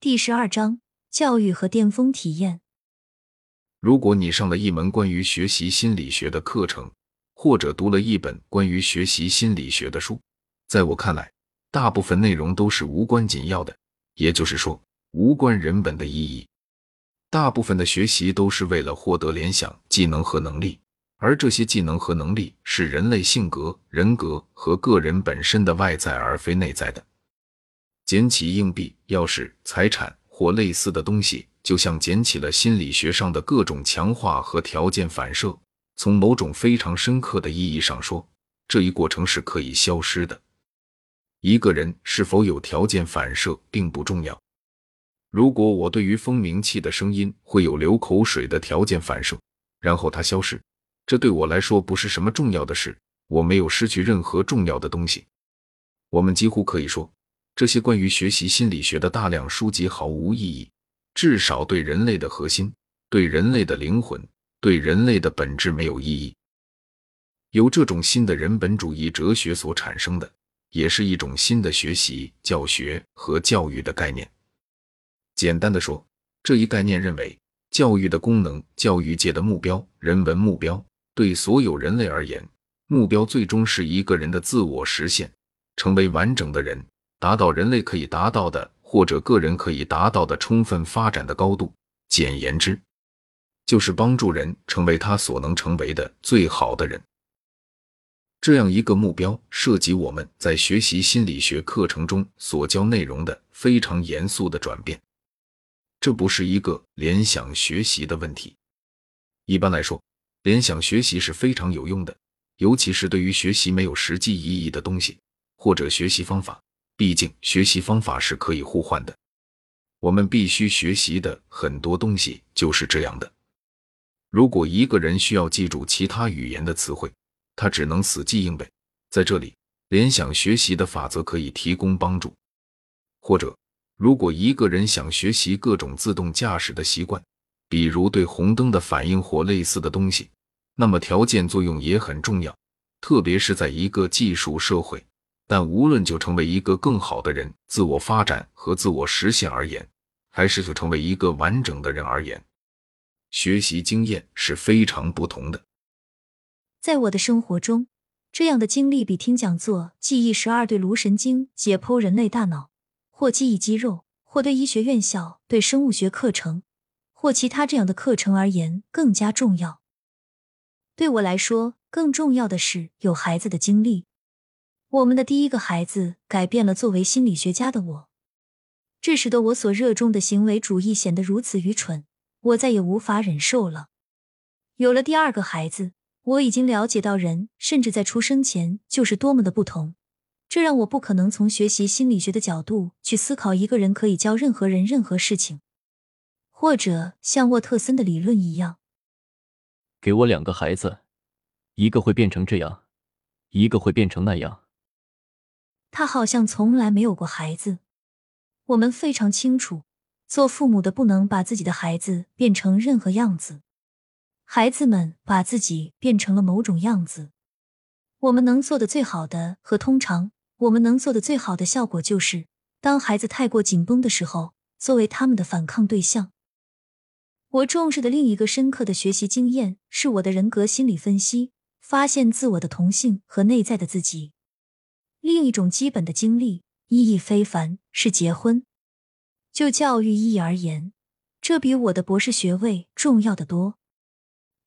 第十二章教育和巅峰体验。如果你上了一门关于学习心理学的课程，或者读了一本关于学习心理学的书，在我看来，大部分内容都是无关紧要的，也就是说，无关人本的意义。大部分的学习都是为了获得联想技能和能力，而这些技能和能力是人类性格、人格和个人本身的外在，而非内在的。捡起硬币、钥匙、财产或类似的东西，就像捡起了心理学上的各种强化和条件反射。从某种非常深刻的意义上说，这一过程是可以消失的。一个人是否有条件反射并不重要。如果我对于蜂鸣器的声音会有流口水的条件反射，然后它消失，这对我来说不是什么重要的事。我没有失去任何重要的东西。我们几乎可以说。这些关于学习心理学的大量书籍毫无意义，至少对人类的核心、对人类的灵魂、对人类的本质没有意义。由这种新的人本主义哲学所产生的，也是一种新的学习、教学和教育的概念。简单的说，这一概念认为，教育的功能、教育界的目标、人文目标，对所有人类而言，目标最终是一个人的自我实现，成为完整的人。达到人类可以达到的，或者个人可以达到的充分发展的高度。简言之，就是帮助人成为他所能成为的最好的人。这样一个目标，涉及我们在学习心理学课程中所教内容的非常严肃的转变。这不是一个联想学习的问题。一般来说，联想学习是非常有用的，尤其是对于学习没有实际意义的东西或者学习方法。毕竟，学习方法是可以互换的。我们必须学习的很多东西就是这样的。如果一个人需要记住其他语言的词汇，他只能死记硬背。在这里，联想学习的法则可以提供帮助。或者，如果一个人想学习各种自动驾驶的习惯，比如对红灯的反应或类似的东西，那么条件作用也很重要，特别是在一个技术社会。但无论就成为一个更好的人、自我发展和自我实现而言，还是就成为一个完整的人而言，学习经验是非常不同的。在我的生活中，这样的经历比听讲座、记忆十二对颅神经、解剖人类大脑，或记忆肌肉，或对医学院校、对生物学课程，或其他这样的课程而言更加重要。对我来说，更重要的是有孩子的经历。我们的第一个孩子改变了作为心理学家的我，这使得我所热衷的行为主义显得如此愚蠢，我再也无法忍受了。有了第二个孩子，我已经了解到人甚至在出生前就是多么的不同，这让我不可能从学习心理学的角度去思考一个人可以教任何人任何事情，或者像沃特森的理论一样，给我两个孩子，一个会变成这样，一个会变成那样。他好像从来没有过孩子。我们非常清楚，做父母的不能把自己的孩子变成任何样子，孩子们把自己变成了某种样子。我们能做的最好的和通常我们能做的最好的效果，就是当孩子太过紧绷的时候，作为他们的反抗对象。我重视的另一个深刻的学习经验是我的人格心理分析，发现自我的同性和内在的自己。另一种基本的经历意义非凡，是结婚。就教育意义而言，这比我的博士学位重要的多。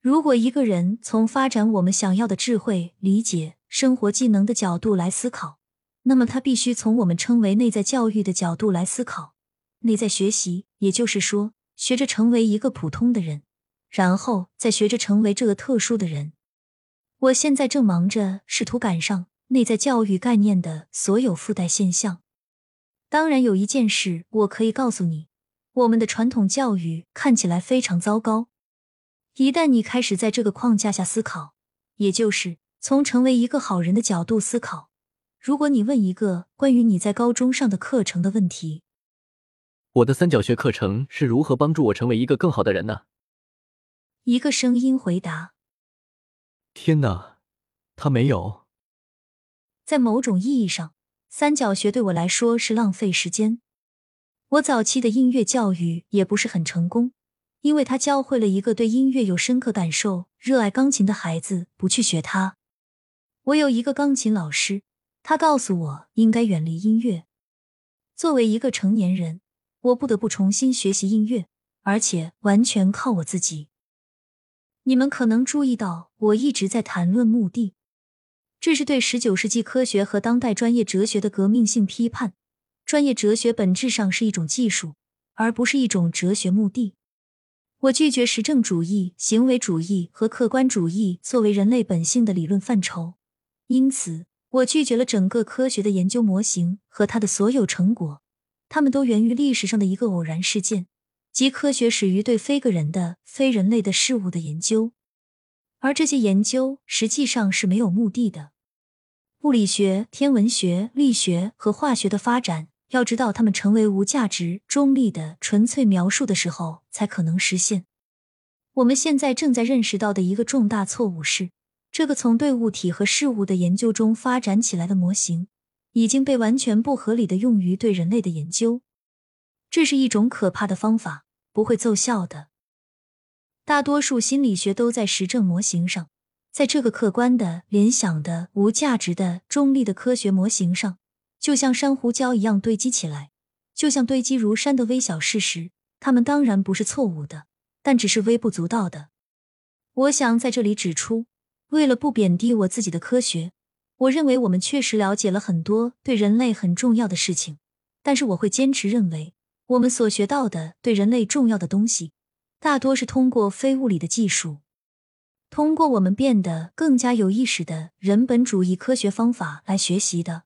如果一个人从发展我们想要的智慧、理解、生活技能的角度来思考，那么他必须从我们称为内在教育的角度来思考。内在学习，也就是说，学着成为一个普通的人，然后再学着成为这个特殊的人。我现在正忙着试图赶上。内在教育概念的所有附带现象。当然，有一件事我可以告诉你：我们的传统教育看起来非常糟糕。一旦你开始在这个框架下思考，也就是从成为一个好人的角度思考，如果你问一个关于你在高中上的课程的问题，我的三角学课程是如何帮助我成为一个更好的人呢？一个声音回答：“天哪，他没有。”在某种意义上，三角学对我来说是浪费时间。我早期的音乐教育也不是很成功，因为他教会了一个对音乐有深刻感受、热爱钢琴的孩子不去学它。我有一个钢琴老师，他告诉我应该远离音乐。作为一个成年人，我不得不重新学习音乐，而且完全靠我自己。你们可能注意到，我一直在谈论目的，这是对十九世纪科学和当代专业哲学的革命性批判。专业哲学本质上是一种技术，而不是一种哲学目的。我拒绝实证主义、行为主义和客观主义作为人类本性的理论范畴，因此我拒绝了整个科学的研究模型和它的所有成果。它们都源于历史上的一个偶然事件。即科学始于对非个人的、非人类的事物的研究，而这些研究实际上是没有目的的。物理学、天文学、力学和化学的发展，要知道它们成为无价值、中立的纯粹描述的时候，才可能实现。我们现在正在认识到的一个重大错误是，这个从对物体和事物的研究中发展起来的模型，已经被完全不合理的用于对人类的研究。这是一种可怕的方法，不会奏效的。大多数心理学都在实证模型上，在这个客观的、联想的、无价值的、中立的科学模型上，就像珊瑚礁一样堆积起来，就像堆积如山的微小事实。它们当然不是错误的，但只是微不足道的。我想在这里指出，为了不贬低我自己的科学，我认为我们确实了解了很多对人类很重要的事情，但是我会坚持认为。我们所学到的对人类重要的东西，大多是通过非物理的技术，通过我们变得更加有意识的人本主义科学方法来学习的。